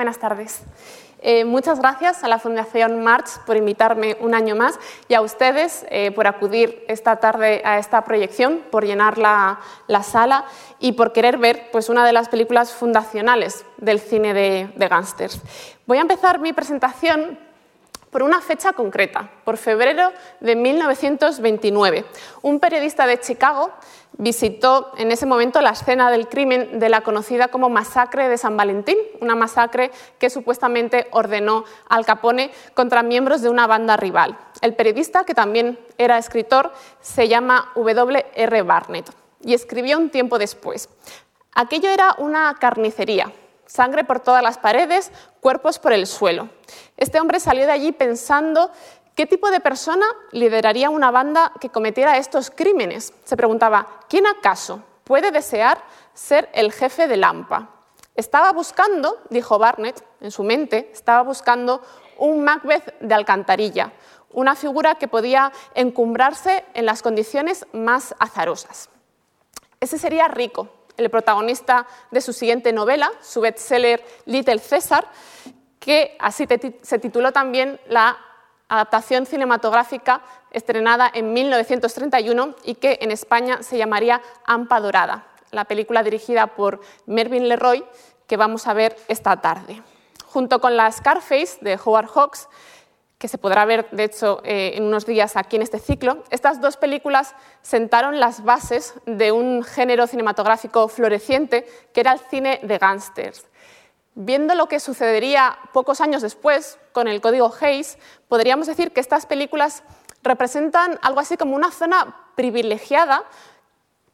Buenas tardes. Eh, muchas gracias a la Fundación March por invitarme un año más y a ustedes eh, por acudir esta tarde a esta proyección, por llenar la, sala y por querer ver pues, una de las películas fundacionales del cine de, de gángsters. Voy a empezar mi presentación por una fecha concreta, por febrero de 1929. Un periodista de Chicago visitó en ese momento la escena del crimen de la conocida como masacre de San Valentín, una masacre que supuestamente ordenó Al Capone contra miembros de una banda rival. El periodista, que también era escritor, se llama W. R. Barnett y escribió un tiempo después. Aquello era una carnicería, sangre por todas las paredes, cuerpos por el suelo. Este hombre salió de allí pensando qué tipo de persona lideraría una banda que cometiera estos crímenes. Se preguntaba, ¿quién acaso puede desear ser el jefe de Lampa? Estaba buscando, dijo Barnett en su mente, estaba buscando un Macbeth de alcantarilla, una figura que podía encumbrarse en las condiciones más azarosas. Ese sería Rico, el protagonista de su siguiente novela, su bestseller Little César, que así se tituló también la adaptación cinematográfica estrenada en 1931 y que en España se llamaría Ampa Dorada, la película dirigida por Mervyn Leroy que vamos a ver esta tarde. Junto con la Scarface de Howard Hawks, que se podrá ver, de hecho, eh, en unos días aquí en este ciclo, estas dos películas sentaron las bases de un género cinematográfico floreciente que era el cine de gángsters. Viendo lo que sucedería pocos años después con el código Hayes, podríamos decir que estas películas representan algo así como una zona privilegiada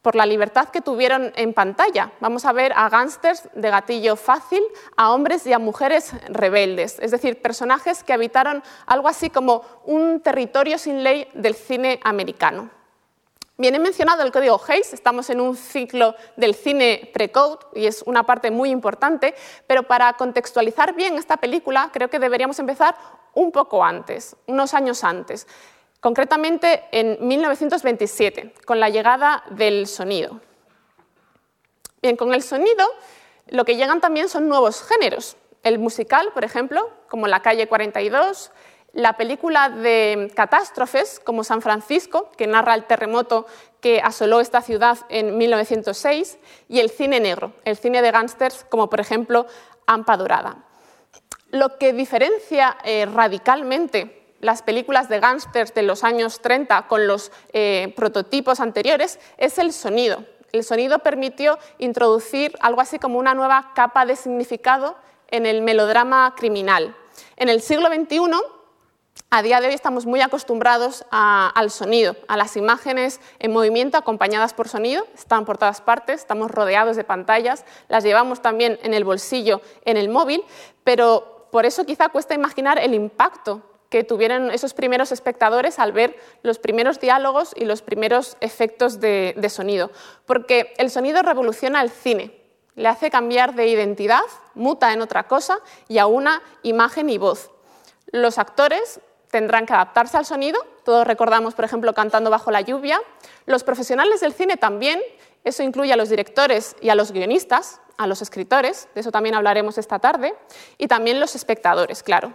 por la libertad que tuvieron en pantalla. Vamos a ver a gángsters de gatillo fácil, a hombres y a mujeres rebeldes, es decir, personajes que habitaron algo así como un territorio sin ley del cine americano. Viene mencionado el código Hayes, estamos en un ciclo del cine pre-code y es una parte muy importante, pero para contextualizar bien esta película creo que deberíamos empezar un poco antes, unos años antes concretamente en 1927, con la llegada del sonido. Bien, con el sonido lo que llegan también son nuevos géneros. El musical, por ejemplo, como La calle 42, la película de catástrofes, como San Francisco, que narra el terremoto que asoló esta ciudad en 1906, y el cine negro, el cine de gángsters, como por ejemplo Ampa Dorada. Lo que diferencia eh, radicalmente las películas de gángsters de los años 30 con los eh, prototipos anteriores es el sonido. El sonido permitió introducir algo así como una nueva capa de significado en el melodrama criminal. En el siglo XXI, a día de hoy estamos muy acostumbrados al sonido, a las imágenes en movimiento acompañadas por sonido, están por todas partes, estamos rodeados de pantallas, las llevamos también en el bolsillo, en el móvil, pero por eso quizá cuesta imaginar el impacto que tuvieron esos primeros espectadores al ver los primeros diálogos y los primeros efectos de, sonido. Porque el sonido revoluciona el cine, le hace cambiar de identidad, muta en otra cosa y a una imagen y voz. Los actores tendrán que adaptarse al sonido, todos recordamos, por ejemplo, Cantando bajo la lluvia. Los profesionales del cine también, eso incluye a los directores y a los guionistas, a los escritores, de eso también hablaremos esta tarde, y también los espectadores, claro.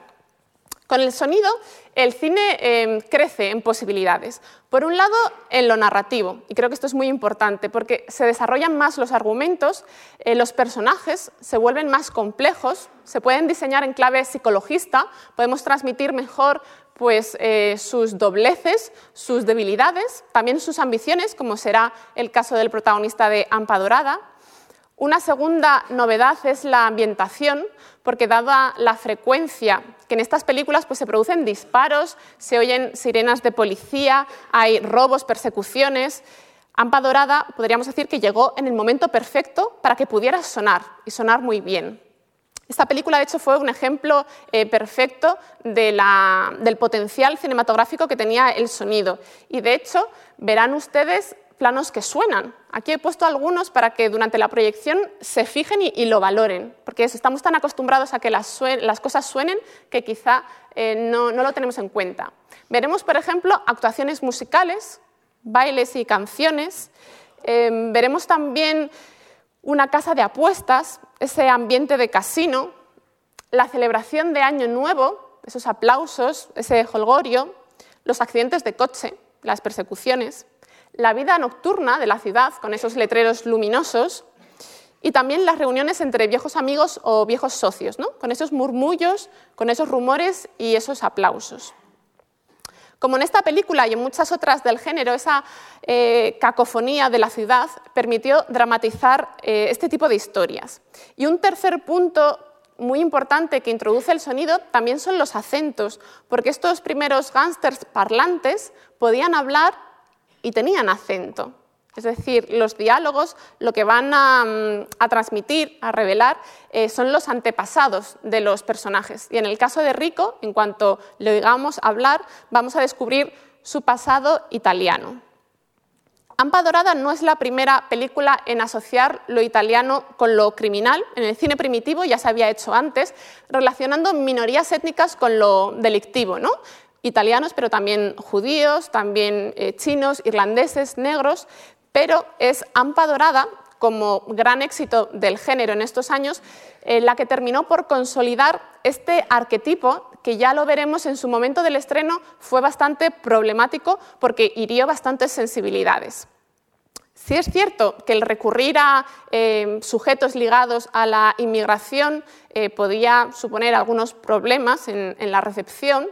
Con el sonido, el cine em, crece en posibilidades. Por un lado, en lo narrativo, y creo que esto es muy importante, porque se desarrollan más los argumentos, eh, los personajes se vuelven más complejos, se pueden diseñar en clave psicologista, podemos transmitir mejor pues, eh, sus dobleces, sus debilidades, también sus ambiciones, como será el caso del protagonista de Ampa Dorada. Una segunda novedad es la ambientación, porque dada la frecuencia que en estas películas pues, se producen disparos, se oyen sirenas de policía, hay robos, persecuciones, Ampa Dorada podríamos decir que llegó en el momento perfecto para que pudiera sonar y sonar muy bien. Esta película, de hecho, fue un ejemplo eh, perfecto del potencial cinematográfico que tenía el sonido. Y, de hecho, verán ustedes planos que suenan. Aquí he puesto algunos para que durante la proyección se fijen y, lo valoren, porque estamos tan acostumbrados a que las, cosas suenen que quizá eh, no, lo tenemos en cuenta. Veremos, por ejemplo, actuaciones musicales, bailes y canciones. Em, veremos también una casa de apuestas, ese ambiente de casino. la celebración de Año Nuevo, esos aplausos, ese holgorio, los accidentes de coche, las persecuciones, la vida nocturna de la ciudad con esos letreros luminosos y también las reuniones entre viejos amigos o viejos socios, ¿no? con esos murmullos, con esos rumores y esos aplausos. Como en esta película y en muchas otras del género, esa eh, cacofonía de la ciudad permitió dramatizar eh, este tipo de historias. Y un tercer punto muy importante que introduce el sonido también son los acentos, porque estos primeros gángsters parlantes podían hablar y tenían acento. Es decir, los diálogos lo que van a, mm, transmitir, a revelar, eh, son los antepasados de los personajes. Y en el caso de Rico, en cuanto le oigamos hablar, vamos a descubrir su pasado italiano. Ampa Dorada no es la primera película en asociar lo italiano con lo criminal. En el cine primitivo ya se había hecho antes, relacionando minorías étnicas con lo delictivo. ¿no? Italianos, pero también judíos, también eh, chinos, irlandeses, negros, pero es Ampa Dorada, como gran éxito del género en estos años, eh, la que terminó por consolidar este arquetipo que ya lo veremos en su momento del estreno fue bastante problemático porque hirió bastantes sensibilidades. Si es cierto que el recurrir a eh, sujetos ligados a la inmigración eh, podía suponer algunos problemas en la recepción,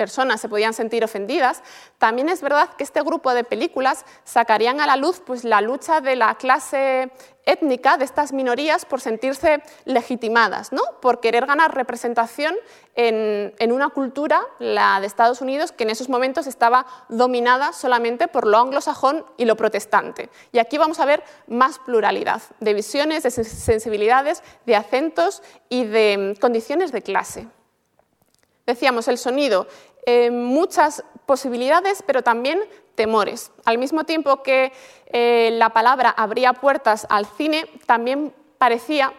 personas se podían sentir ofendidas, también es verdad que este grupo de películas sacarían a la luz pues, la lucha de la clase étnica de estas minorías por sentirse legitimadas, ¿no? por querer ganar representación en, en, una cultura, la de Estados Unidos, que en esos momentos estaba dominada solamente por lo anglosajón y lo protestante. Y aquí vamos a ver más pluralidad de visiones, de sensibilidades, de acentos y de mm, condiciones de clase. Decíamos, el sonido eh, muchas posibilidades, pero también temores. Al mismo tiempo que eh, la palabra abría puertas al cine, también parecía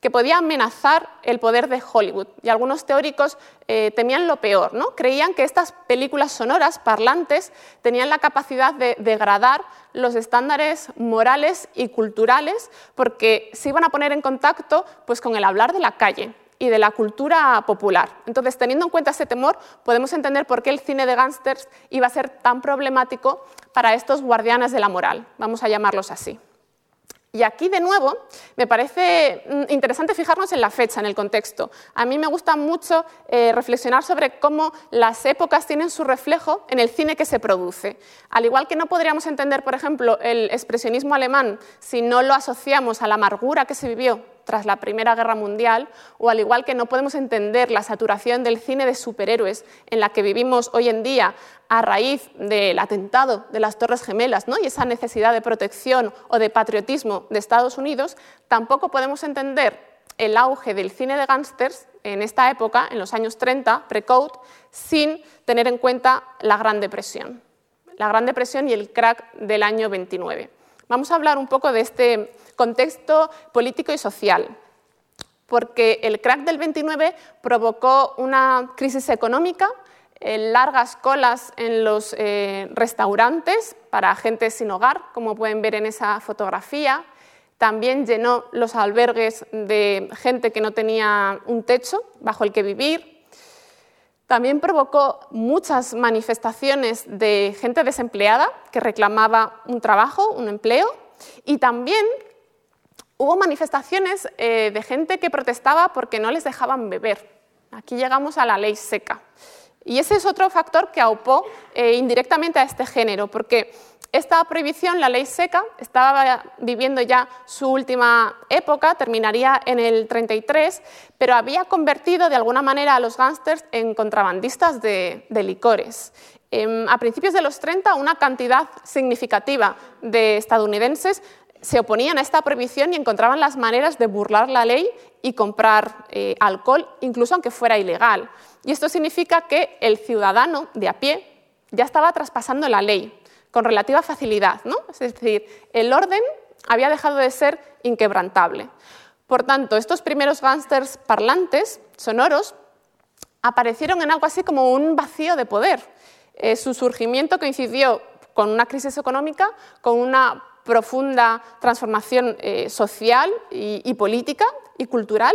que podía amenazar el poder de Hollywood. Y algunos teóricos eh, temían lo peor, ¿no? Creían que estas películas sonoras, parlantes, tenían la capacidad de degradar los estándares morales y culturales porque se iban a poner en contacto pues, con el hablar de la calle, y de la cultura popular. Entonces, teniendo en cuenta ese temor, podemos entender por qué el cine de gángsters iba a ser tan problemático para estos guardianes de la moral, vamos a llamarlos así. Y aquí, de nuevo, me parece mm, interesante fijarnos en la fecha, en el contexto. A mí me gusta mucho eh, reflexionar sobre cómo las épocas tienen su reflejo en el cine que se produce. Al igual que no podríamos entender, por ejemplo, el expresionismo alemán si no lo asociamos a la amargura que se vivió tras la Primera Guerra Mundial, o al igual que no podemos entender la saturación del cine de superhéroes en la que vivimos hoy en día a raíz del atentado de las Torres Gemelas ¿no? y esa necesidad de protección o de patriotismo de Estados Unidos, tampoco podemos entender el auge del cine de gángsters en esta época, en los años 30, pre-code, sin tener en cuenta la Gran Depresión. La Gran Depresión y el crack del año 29. Vamos a hablar un poco de este contexto político y social, porque el crack del 29 provocó una crisis económica, eh, largas colas en los eh, restaurantes para gente sin hogar, como pueden ver en esa fotografía. También llenó los albergues de gente que no tenía un techo bajo el que vivir. También provocó muchas manifestaciones de gente desempleada que reclamaba un trabajo, un empleo. Y también hubo manifestaciones eh, de gente que protestaba porque no les dejaban beber. Aquí llegamos a la ley seca. Y ese es otro factor que aupó eh, indirectamente a este género, porque esta prohibición, la ley seca, estaba viviendo ya su última época, terminaría en el 33, pero había convertido de alguna manera a los gángsters en contrabandistas de, licores. Em, a principios de los 30, una cantidad significativa de estadounidenses se oponían a esta prohibición y encontraban las maneras de burlar la ley y comprar eh, alcohol, incluso aunque fuera ilegal. Y esto significa que el ciudadano de a pie ya estaba traspasando la ley con relativa facilidad. ¿no? Es decir, el orden había dejado de ser inquebrantable. Por tanto, estos primeros gángsters parlantes, sonoros, aparecieron en algo así como un vacío de poder. Eh, su surgimiento coincidió con una crisis económica, con una profunda transformación eh, social y, política y cultural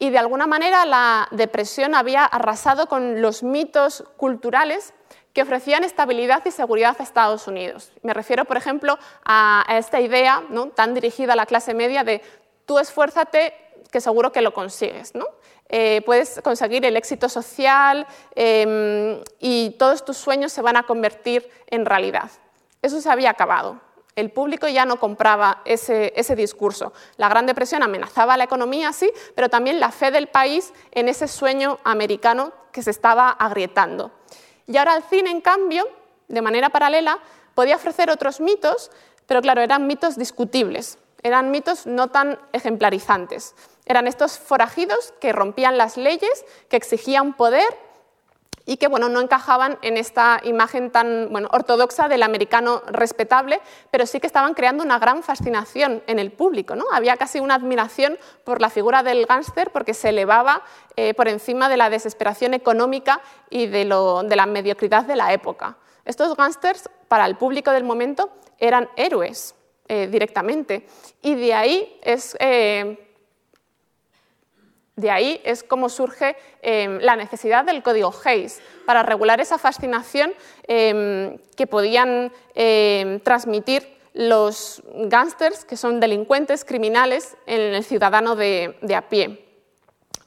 y de alguna manera la depresión había arrasado con los mitos culturales que ofrecían estabilidad y seguridad a Estados Unidos. Me refiero, por ejemplo, a, esta idea ¿no? tan dirigida a la clase media de tú esfuérzate que seguro que lo consigues. ¿no? Eh, puedes conseguir el éxito social em, y todos tus sueños se van a convertir en realidad. Eso se había acabado. El público ya no compraba ese, ese, discurso. La Gran Depresión amenazaba la economía, sí, pero también la fe del país en ese sueño americano que se estaba agrietando. Y ahora el cine, en cambio, de manera paralela, podía ofrecer otros mitos, pero claro, eran mitos discutibles, eran mitos no tan ejemplarizantes. Eran estos forajidos que rompían las leyes, que exigían poder y que bueno, no encajaban en esta imagen tan bueno, ortodoxa del americano respetable, pero sí que estaban creando una gran fascinación en el público. ¿no? Había casi una admiración por la figura del gángster porque se elevaba eh, por encima de la desesperación económica y de, lo, de la mediocridad de la época. Estos gángsters, para el público del momento, eran héroes eh, directamente. Y de ahí es eh, de ahí es como surge em, la necesidad del código Hayes para regular esa fascinación em, que podían em, transmitir los gángsters, que son delincuentes criminales, en el ciudadano de a pie.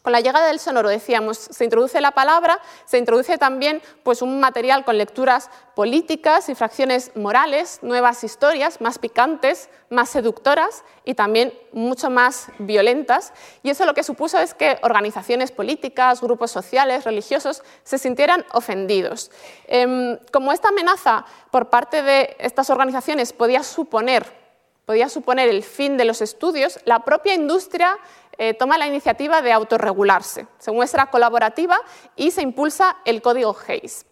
Con la llegada del sonoro, decíamos, se introduce la palabra, se introduce también pues, un material con lecturas políticas, infracciones morales, nuevas historias más picantes, más seductoras y también mucho más violentas. Y eso lo que supuso es que organizaciones políticas, grupos sociales, religiosos, se sintieran ofendidos. Em, como esta amenaza por parte de estas organizaciones podía suponer podía suponer el fin de los estudios, la propia industria eh, toma la iniciativa de autorregularse. Se muestra colaborativa y se impulsa el código Hayes.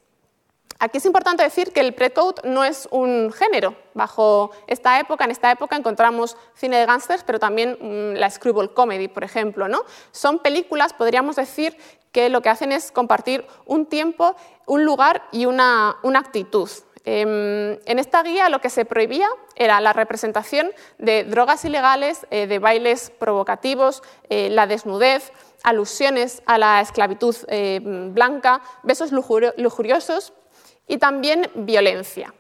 Aquí es importante decir que el pre-code no es un género. Bajo esta época, en esta época encontramos cine de gángsters, pero también mm, la screwball comedy, por ejemplo. ¿no? Son películas, podríamos decir, que lo que hacen es compartir un tiempo, un lugar y una actitud. Em, en esta guía lo que se prohibía era la representación de drogas ilegales, eh, de bailes provocativos, eh, la desnudez, alusiones a la esclavitud eh, blanca, besos lujuriosos y también violencia.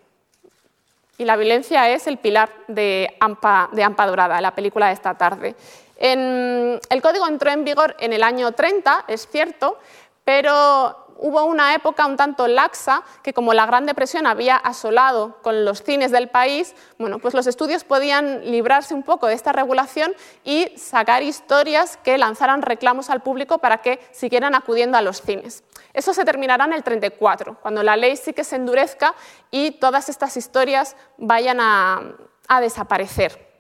Y la violencia es el pilar de Ampa, de Ampa Dorada, la película de esta tarde. el código entró en vigor en el año 30, es cierto, pero hubo una época un tanto laxa que como la Gran Depresión había asolado con los cines del país, bueno, pues los estudios podían librarse un poco de esta regulación y sacar historias que lanzaran reclamos al público para que siguieran acudiendo a los cines. Eso se terminará en el 34, cuando la ley sí que se endurezca y todas estas historias vayan a, a desaparecer.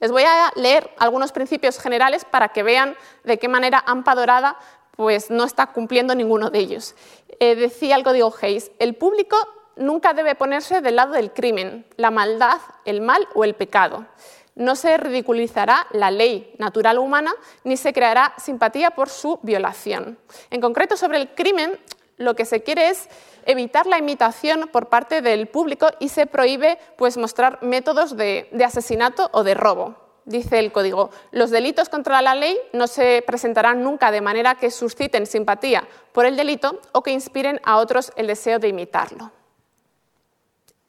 Les voy a leer algunos principios generales para que vean de qué manera AMPA Dorada pues no está cumpliendo ninguno de ellos. Eh, decía el código Hayes, el público nunca debe ponerse del lado del crimen, la maldad, el mal o el pecado. No se ridiculizará la ley natural humana ni se creará simpatía por su violación. En concreto, sobre el crimen, lo que se quiere es evitar la imitación por parte del público y se prohíbe pues, mostrar métodos de asesinato o de robo dice el código, los delitos contra la ley no se presentarán nunca de manera que susciten simpatía por el delito o que inspiren a otros el deseo de imitarlo.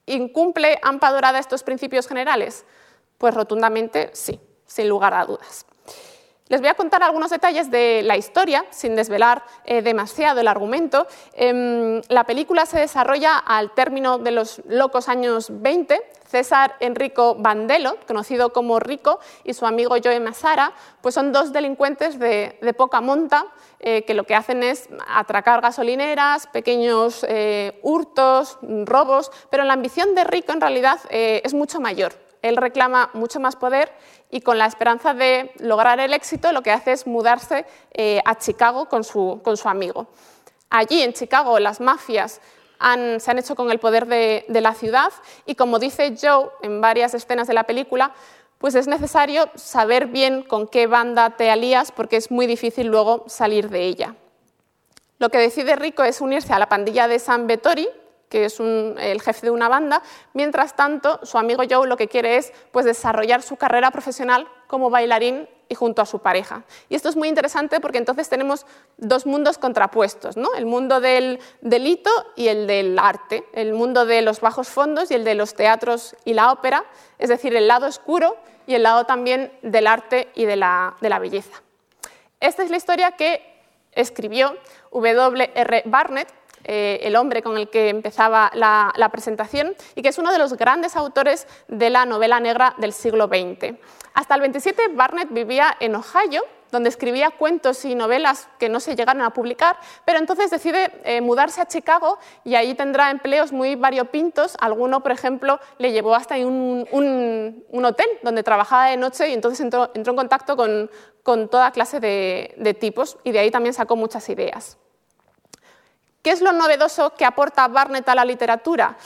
¿Incumple AMPA Dorada estos principios generales? Pues rotundamente sí, sin lugar a dudas. Les voy a contar algunos detalles de la historia, sin desvelar eh, demasiado el argumento. Em, la película se desarrolla al término de los locos años 20. César Enrico Bandelo, conocido como Rico, y su amigo Joe Masara, pues son dos delincuentes de, poca monta eh, que lo que hacen es atracar gasolineras, pequeños eh, hurtos, robos, pero la ambición de Rico en realidad es mucho mayor. Él reclama mucho más poder y con la esperanza de lograr el éxito lo que hace es mudarse eh, a Chicago con su, amigo. Allí en Chicago las mafias se han hecho con el poder de, la ciudad y como dice Joe en varias escenas de la película, pues es necesario saber bien con qué banda te alías porque es muy difícil luego salir de ella. Lo que decide Rico es unirse a la pandilla de San Vettori, que es el jefe de una banda. Mientras tanto, su amigo Joe lo que quiere es pues, desarrollar su carrera profesional como bailarín y junto a su pareja. Y esto es muy interesante porque entonces tenemos dos mundos contrapuestos, ¿no? el mundo del delito y el del arte, el mundo de los bajos fondos y el de los teatros y la ópera, es decir, el lado oscuro y el lado también del arte y de la, belleza. Esta es la historia que escribió W.R. Barnett, eh, el hombre con el que empezaba la, presentación, y que es uno de los grandes autores de la novela negra del siglo XX. Hasta el 27 Barnett vivía en Ohio, donde escribía cuentos y novelas que no se llegaron a publicar, pero entonces decide eh, mudarse a Chicago y ahí tendrá empleos muy variopintos. Alguno, por ejemplo, le llevó hasta un, hotel donde trabajaba de noche y entonces entró, en contacto con, toda clase de tipos y de ahí también sacó muchas ideas. ¿Qué es lo novedoso que aporta Barnett a la literatura?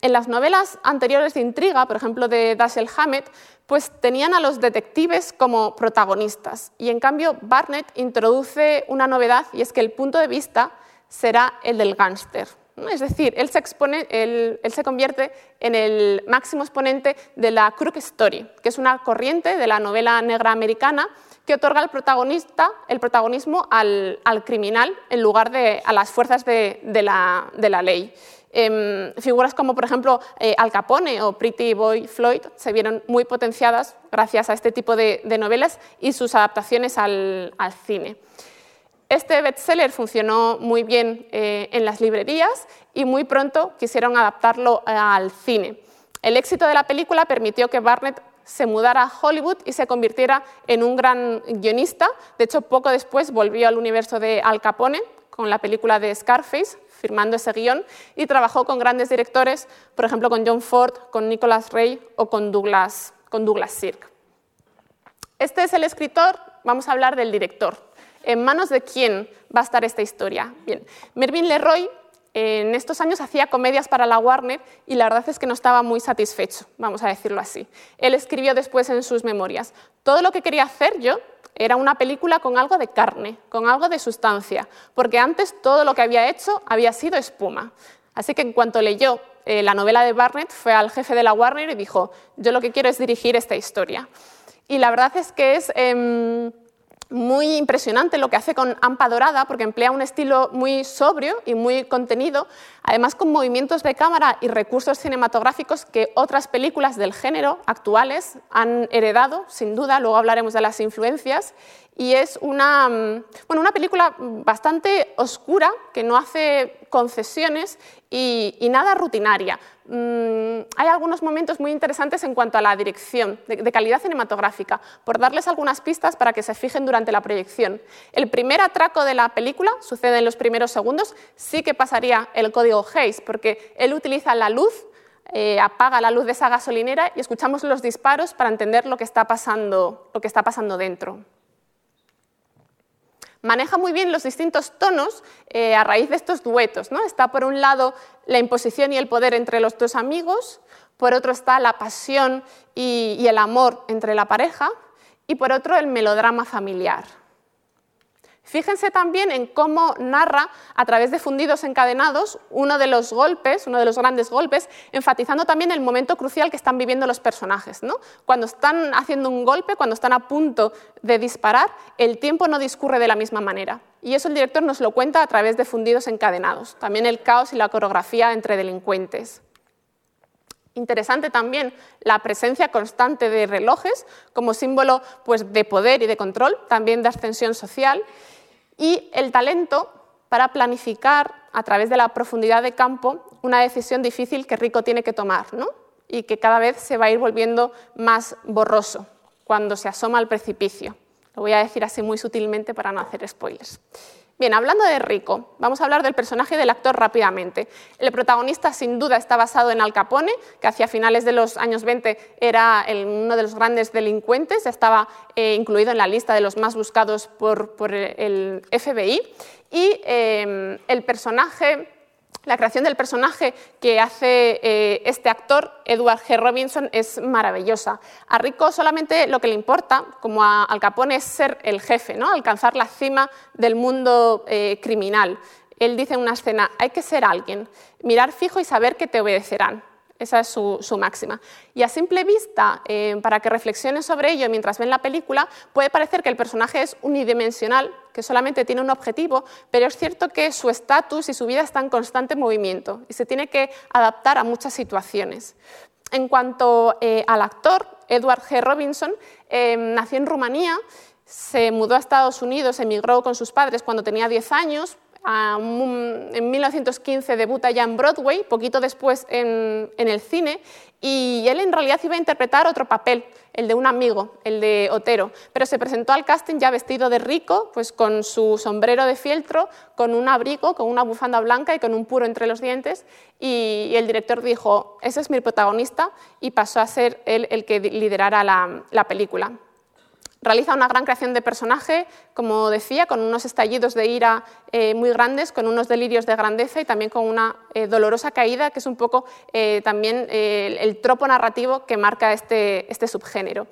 En las novelas anteriores de intriga, por ejemplo de Dashiell Hammett, pues tenían a los detectives como protagonistas y en cambio Barnett introduce una novedad y es que el punto de vista será el del gángster. Es decir, él se, expone, él, se, convierte en el máximo exponente de la crook story, que es una corriente de la novela negra americana que otorga el, protagonista, el protagonismo al, criminal en lugar de a las fuerzas de la ley. Em, figuras como, por ejemplo, eh, Al Capone o Pretty Boy Floyd se vieron muy potenciadas gracias a este tipo de, novelas y sus adaptaciones al, cine. Este bestseller funcionó muy bien eh, en las librerías y muy pronto quisieron adaptarlo al cine. El éxito de la película permitió que Barnett se mudara a Hollywood y se convirtiera en un gran guionista. De hecho, poco después volvió al universo de Al Capone con la película de Scarface, firmando ese guion y trabajó con grandes directores, por ejemplo con John Ford, con Nicholas Ray o con Douglas, con Douglas Sirk. Este es el escritor, vamos a hablar del director. ¿En manos de quién va a estar esta historia? Bien, Mervyn Leroy en estos años hacía comedias para la Warner y la verdad es que no estaba muy satisfecho, vamos a decirlo así. Él escribió después en sus memorias, todo lo que quería hacer yo era una película con algo de carne, con algo de sustancia, porque antes todo lo que había hecho había sido espuma. Así que en cuanto leyó eh, la novela de Barnett, fue al jefe de la Warner y dijo, yo lo que quiero es dirigir esta historia. Y la verdad es que es... Em, muy impresionante lo que hace con Ampa Dorada, porque emplea un estilo muy sobrio y muy contenido, además con movimientos de cámara y recursos cinematográficos que otras películas del género actuales han heredado, sin duda, luego hablaremos de las influencias, y es una, mm, bueno, una película bastante oscura que no hace concesiones y, nada rutinaria. Mm, hay algunos momentos muy interesantes en cuanto a la dirección, de, calidad cinematográfica, por darles algunas pistas para que se fijen durante la proyección. El primer atraco de la película sucede en los primeros segundos, sí que pasaría el código Hayes, porque él utiliza la luz eh, apaga la luz de esa gasolinera y escuchamos los disparos para entender lo que está pasando, lo que está pasando dentro maneja muy bien los distintos tonos eh, a raíz de estos duetos. ¿no? Está por un lado la imposición y el poder entre los dos amigos, por otro está la pasión y el amor entre la pareja, y por otro el melodrama familiar. Fíjense también en cómo narra a través de fundidos encadenados uno de los golpes, uno de los grandes golpes, enfatizando también el momento crucial que están viviendo los personajes. Cuando están haciendo un golpe, cuando están a punto de disparar, el tiempo no discurre de la misma manera. Y eso el director nos lo cuenta a través de fundidos encadenados. También el caos y la coreografía entre delincuentes. Interesante también la presencia constante de relojes como símbolo pues, de poder y de control, también de ascensión social y el talento para planificar a través de la profundidad de campo una decisión difícil que Rico tiene que tomar ¿no? y que cada vez se va a ir volviendo más borroso cuando se asoma al precipicio. Lo voy a decir así muy sutilmente para no hacer spoilers. Bien, hablando de Rico, vamos a hablar del personaje del actor rápidamente. El protagonista sin duda está basado en Al Capone, que hacia finales de los años 20 era uno de los grandes delincuentes, estaba eh, incluido en la lista de los más buscados por, el FBI. Y eh, el personaje la creación del personaje que hace eh, este actor, Edward G. Robinson, es maravillosa. A Rico solamente lo que le importa, como a Al Capone, es ser el jefe, ¿no? alcanzar la cima del mundo eh, criminal. Él dice en una escena, hay que ser alguien, mirar fijo y saber que te obedecerán. Esa es su, máxima. Y a simple vista, eh, para que reflexiones sobre ello mientras ven la película, puede parecer que el personaje es unidimensional, que solamente tiene un objetivo, pero es cierto que su estatus y su vida están en constante movimiento y se tiene que adaptar a muchas situaciones. En cuanto eh, al actor, Edward G. Robinson, eh, nació en Rumanía, se mudó a Estados Unidos, emigró con sus padres cuando tenía 10 años, en 1915 debuta ya en Broadway, poquito después en, el cine, y él en realidad iba a interpretar otro papel, el de un amigo, el de Otero, pero se presentó al casting ya vestido de rico, pues con su sombrero de fieltro, con un abrigo, con una bufanda blanca y con un puro entre los dientes, y, el director dijo, ese es mi protagonista, y pasó a ser él el que liderara la película. Realiza una gran creación de personaje, como decía, con unos estallidos de ira eh, muy grandes, con unos delirios de grandeza y también con una eh, dolorosa caída, que es un poco eh, también el tropo narrativo que marca este, este subgénero.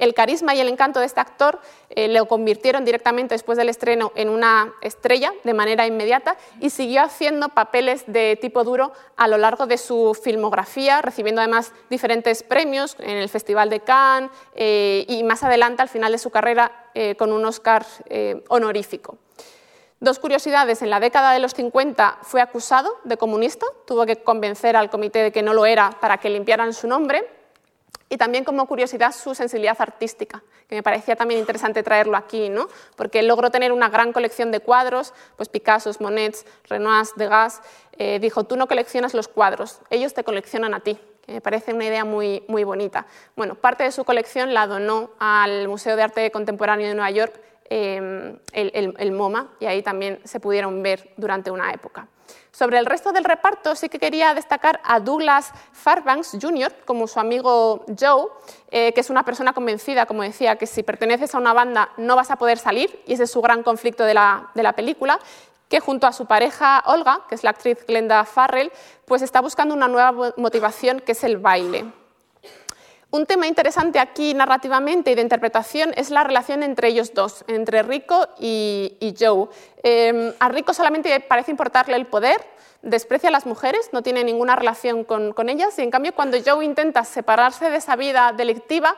El carisma y el encanto de este actor eh, lo convirtieron directamente después del estreno en una estrella de manera inmediata y siguió haciendo papeles de tipo duro a lo largo de su filmografía, recibiendo además diferentes premios en el Festival de Cannes eh, y más adelante, al final de su carrera, eh, con un Oscar honorífico. Dos curiosidades. En la década de los 50 fue acusado de comunista, tuvo que convencer al comité de que no lo era para que limpiaran su nombre y también como curiosidad su sensibilidad artística, que me parecía también interesante traerlo aquí, ¿no? porque logró tener una gran colección de cuadros, pues Picasso, Monet, Renoir, Degas, eh, dijo, tú no coleccionas los cuadros, ellos te coleccionan a ti, que me parece una idea muy, muy bonita. Bueno, parte de su colección la donó al Museo de Arte Contemporáneo de Nueva York, eh, el MoMA, y ahí también se pudieron ver durante una época. Sobre el resto del reparto sí que quería destacar a Douglas Fairbanks Jr. como su amigo Joe, eh, que es una persona convencida, como decía, que si perteneces a una banda no vas a poder salir, y ese es su gran conflicto de la, de la película, que junto a su pareja Olga, que es la actriz Glenda Farrell, pues está buscando una nueva motivación que es el baile. Un tema interesante aquí narrativamente y de interpretación es la relación entre ellos dos, entre Rico y, Joe. Em, a Rico solamente parece importarle el poder, desprecia a las mujeres, no tiene ninguna relación con, ellas y en cambio cuando Joe intenta separarse de esa vida delictiva,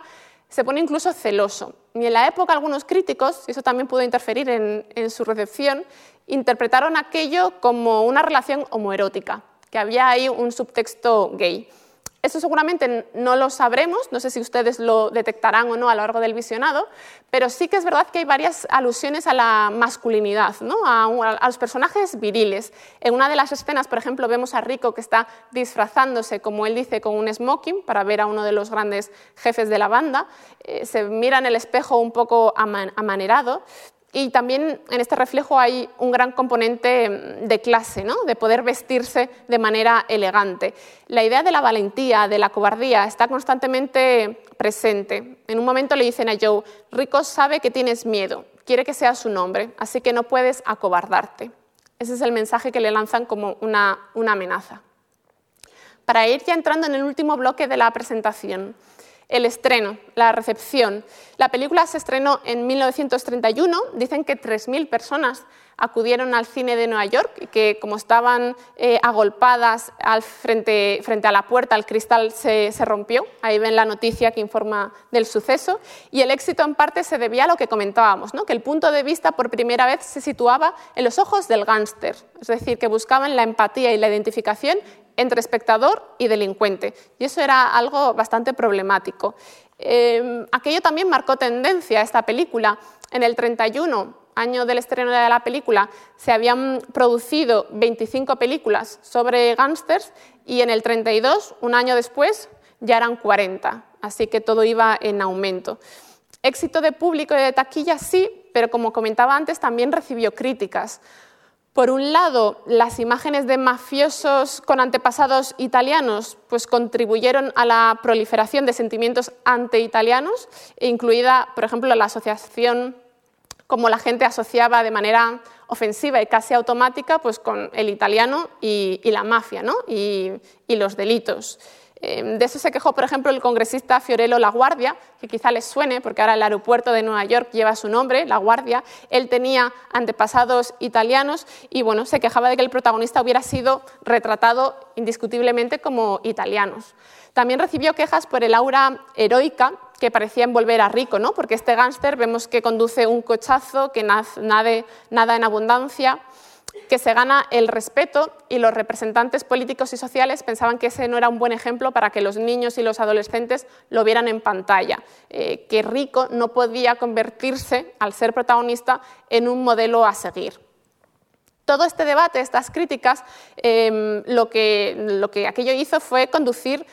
se pone incluso celoso. Y en la época algunos críticos, y eso también pudo interferir en su recepción, interpretaron aquello como una relación homoerótica, que había ahí un subtexto gay. Eso seguramente no lo sabremos, no sé si ustedes lo detectarán o no a lo largo del visionado, pero sí que es verdad que hay varias alusiones a la masculinidad, a, los personajes viriles. En una de las escenas, por ejemplo, vemos a Rico que está disfrazándose, como él dice, con un smoking para ver a uno de los grandes jefes de la banda. Eh, se mira en el espejo un poco amanerado, y también en este reflejo hay un gran componente de clase, ¿no? de poder vestirse de manera elegante. La idea de la valentía, de la cobardía, está constantemente presente. En un momento le dicen a Joe, Rico sabe que tienes miedo, quiere que sea su nombre, así que no puedes acobardarte. Ese es el mensaje que le lanzan como una amenaza. Para ir ya entrando en el último bloque de la presentación, el estreno, la recepción. La película se estrenó en 1931. Dicen que 3.000 personas acudieron al cine de Nueva York y que como estaban eh, agolpadas al frente, frente, a la puerta, el cristal se, rompió. Ahí ven la noticia que informa del suceso. Y el éxito en parte se debía a lo que comentábamos, ¿no? que el punto de vista por primera vez se situaba en los ojos del gángster, es decir, que buscaban la empatía y la identificación entre espectador y delincuente. Y eso era algo bastante problemático. Em, aquello también marcó tendencia a esta película. En el 31, año del estreno de la película, se habían producido 25 películas sobre gángsters y en el 32, un año después, ya eran 40. Así que todo iba en aumento. Éxito de público y de taquilla sí, pero como comentaba antes, también recibió críticas. Por un lado, las imágenes de mafiosos con antepasados italianos pues, contribuyeron a la proliferación de sentimientos anti-italianos, incluida, por ejemplo, la asociación como la gente asociaba de manera ofensiva y casi automática pues, con el italiano y, la mafia y, los delitos. Em, de eso se quejó, por ejemplo, el congresista Fiorello La Guardia, que quizá les suene porque ahora el aeropuerto de Nueva York lleva su nombre, La Guardia. Él tenía antepasados italianos y bueno, se quejaba de que el protagonista hubiera sido retratado indiscutiblemente como italianos. También recibió quejas por el aura heroica que parecía envolver a Rico, ¿no? porque este gángster vemos que conduce un cochazo, que nada en abundancia, que se gana el respeto y los representantes políticos y sociales pensaban que ese no era un buen ejemplo para que los niños y los adolescentes lo vieran en pantalla, eh, que Rico no podía convertirse, al ser protagonista, en un modelo a seguir. Todo este debate, estas críticas, em, lo, que, lo que aquello hizo fue conducir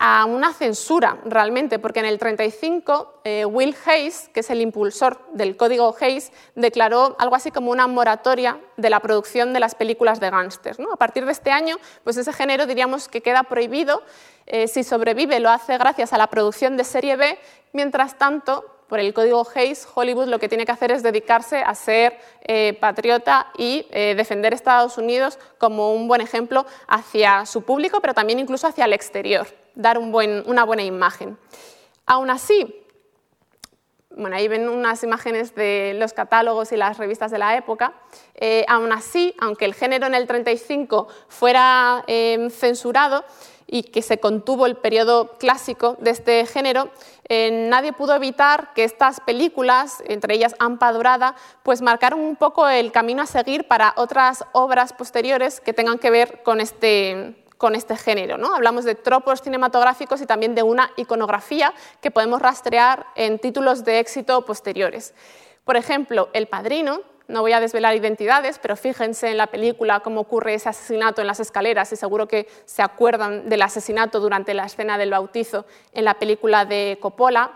a una censura realmente, porque en el 35 eh, Will Hayes, que es el impulsor del código Hayes, declaró algo así como una moratoria de la producción de las películas de gángsters. A partir de este año, pues ese género diríamos que queda prohibido. Eh, si sobrevive, lo hace gracias a la producción de serie B. Mientras tanto, por el código Hayes, Hollywood lo que tiene que hacer es dedicarse a ser eh, patriota y defender Estados Unidos como un buen ejemplo hacia su público, pero también incluso hacia el exterior dar una buena imagen. Aún así, bueno, ahí ven unas imágenes de los catálogos y las revistas de la época. Eh, aún así, aunque el género en el 35 fuera em, censurado y que se contuvo el periodo clásico de este género, eh, nadie pudo evitar que estas películas, entre ellas Ampa Dorada, pues marcaron un poco el camino a seguir para otras obras posteriores que tengan que ver con este, con este género. ¿no? Hablamos de tropos cinematográficos y también de una iconografía que podemos rastrear en títulos de éxito posteriores. Por ejemplo, El Padrino, no voy a desvelar identidades, pero fíjense en la película cómo ocurre ese asesinato en las escaleras y seguro que se acuerdan del asesinato durante la escena del bautizo en la película de Coppola.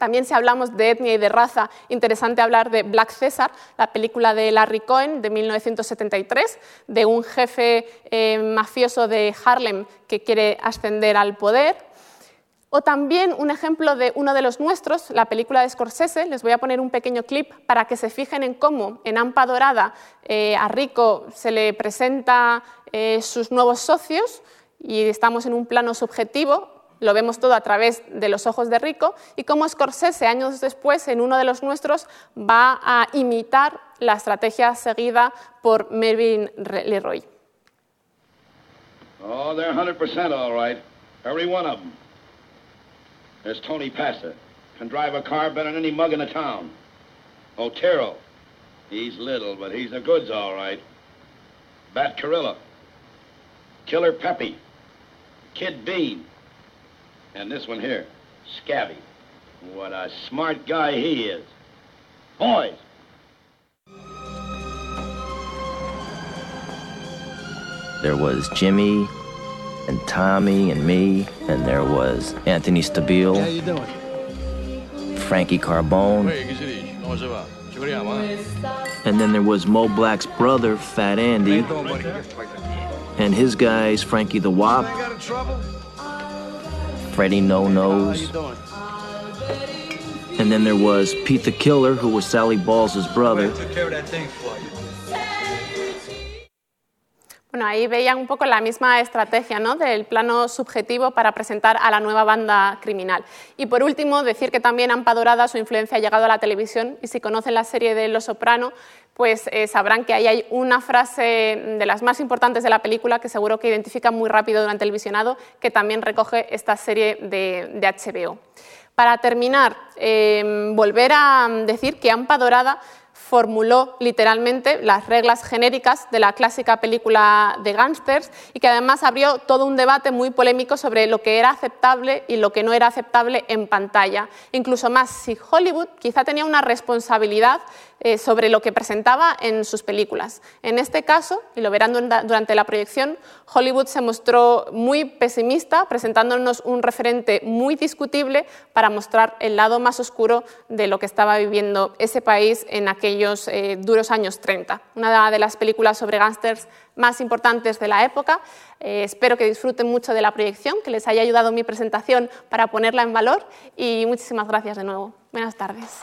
También si hablamos de etnia y de raza, interesante hablar de Black César, la película de Larry Cohen de 1973, de un jefe eh, mafioso de Harlem que quiere ascender al poder. O también un ejemplo de uno de los nuestros, la película de Scorsese. Les voy a poner un pequeño clip para que se fijen en cómo en Ampa Dorada eh, a Rico se le presenta eh, sus nuevos socios y estamos en un plano subjetivo lo vemos todo a través de los ojos de Rico y cómo Scorsese, años después, en uno de los nuestros, va a imitar la estrategia seguida por Mervyn Leroy. Oh, they're 100% all right. Every one of them. There's Tony Passa. Can drive a car better than any mug in the town. Otero. He's little, but he's the goods all right. Bat Carilla. Killer Peppy. Kid Bean. And this one here, Scabby. What a smart guy he is. Boys. There was Jimmy and Tommy and me, and there was Anthony Stabile. How you doing? Frankie Carbone. And then there was Mo Black's brother, Fat Andy. And his guys, Frankie the Wop. Freddie No Nose. And then there was Pete the Killer, who was Sally Balls' brother. Bueno, ahí veían un poco la misma estrategia ¿no? del plano subjetivo para presentar a la nueva banda criminal. Y por último, decir que también Ampa Dorada su influencia ha llegado a la televisión y si conocen la serie de Los Soprano, pues eh, sabrán que ahí hay una frase de las más importantes de la película que seguro que identifican muy rápido durante el visionado, que también recoge esta serie de, HBO. Para terminar, eh, volver a decir que Ampa Dorada formuló literalmente las reglas genéricas de la clásica película de gángsters y que además abrió todo un debate muy polémico sobre lo que era aceptable y lo que no era aceptable en pantalla. Incluso más, si Hollywood quizá tenía una responsabilidad eh, sobre lo que presentaba en sus películas. En este caso, y lo verán durante la proyección, Hollywood se mostró muy pesimista, presentándonos un referente muy discutible para mostrar el lado más oscuro de lo que estaba viviendo ese país en aquellos eh, duros años 30. Una de las películas sobre gángsters más importantes de la época. Eh, espero que disfruten mucho de la proyección, que les haya ayudado mi presentación para ponerla en valor y muchísimas gracias de nuevo. Buenas tardes.